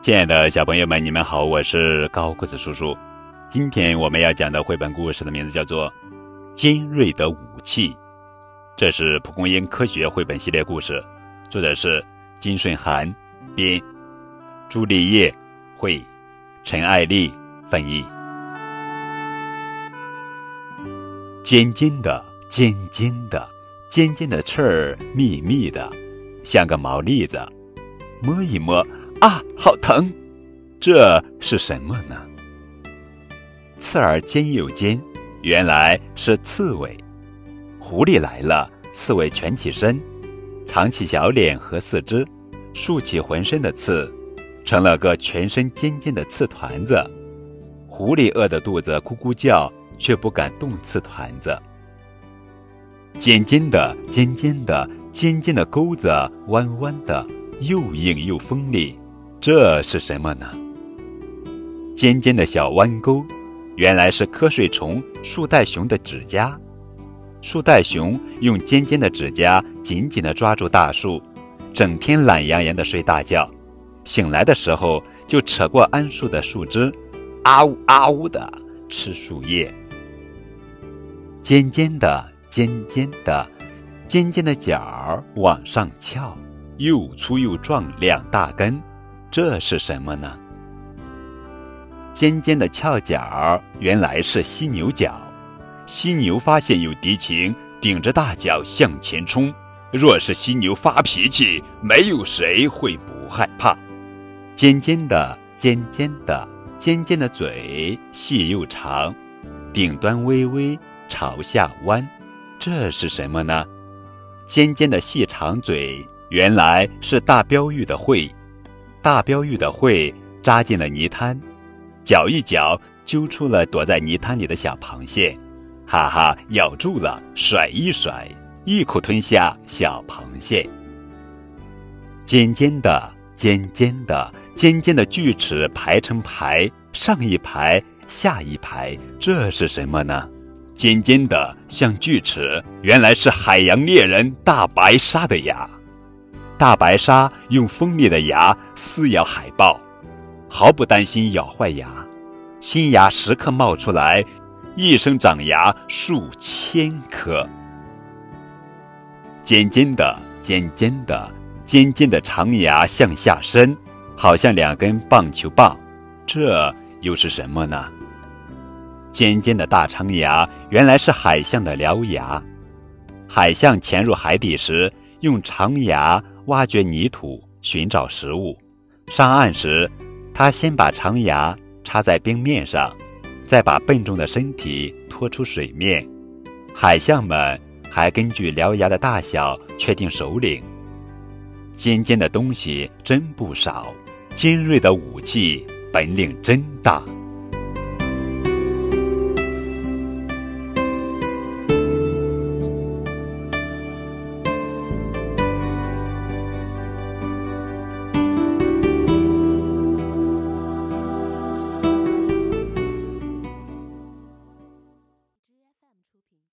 亲爱的小朋友们，你们好，我是高个子叔叔。今天我们要讲的绘本故事的名字叫做《尖锐的武器》，这是蒲公英科学绘本系列故事，作者是金顺涵，编，朱丽叶，绘，陈爱丽翻译。尖尖的，尖尖的，尖尖的刺儿，密密的，像个毛栗子，摸一摸。啊，好疼！这是什么呢？刺儿尖又尖，原来是刺猬。狐狸来了，刺猬蜷起身，藏起小脸和四肢，竖起浑身的刺，成了个全身尖尖的刺团子。狐狸饿得肚子咕咕叫，却不敢动刺团子。尖尖的，尖尖的，尖尖的钩子，弯弯的，又硬又锋利。这是什么呢？尖尖的小弯钩，原来是瞌睡虫树袋熊的指甲。树袋熊用尖尖的指甲紧紧地抓住大树，整天懒洋洋地睡大觉。醒来的时候，就扯过桉树的树枝，啊呜啊呜地吃树叶。尖尖的，尖尖的，尖尖的角往上翘，又粗又壮两大根。这是什么呢？尖尖的翘角，原来是犀牛角。犀牛发现有敌情，顶着大角向前冲。若是犀牛发脾气，没有谁会不害怕。尖尖的，尖尖的，尖尖的嘴，细又长，顶端微微朝下弯。这是什么呢？尖尖的细长嘴，原来是大标玉的喙。大标玉的喙扎进了泥滩，搅一搅，揪出了躲在泥滩里的小螃蟹，哈哈，咬住了，甩一甩，一口吞下小螃蟹。尖尖的，尖尖的，尖尖的锯齿排成排，上一排，下一排，这是什么呢？尖尖的像锯齿，原来是海洋猎人大白鲨的牙。大白鲨用锋利的牙撕咬海豹，毫不担心咬坏牙，新牙时刻冒出来，一生长牙数千颗。尖尖的，尖尖的，尖尖的长牙向下伸，好像两根棒球棒，这又是什么呢？尖尖的大长牙原来是海象的獠牙，海象潜入海底时用长牙。挖掘泥土，寻找食物。上岸时，他先把长牙插在冰面上，再把笨重的身体拖出水面。海象们还根据獠牙的大小确定首领。尖尖的东西真不少，尖锐的武器本领真大。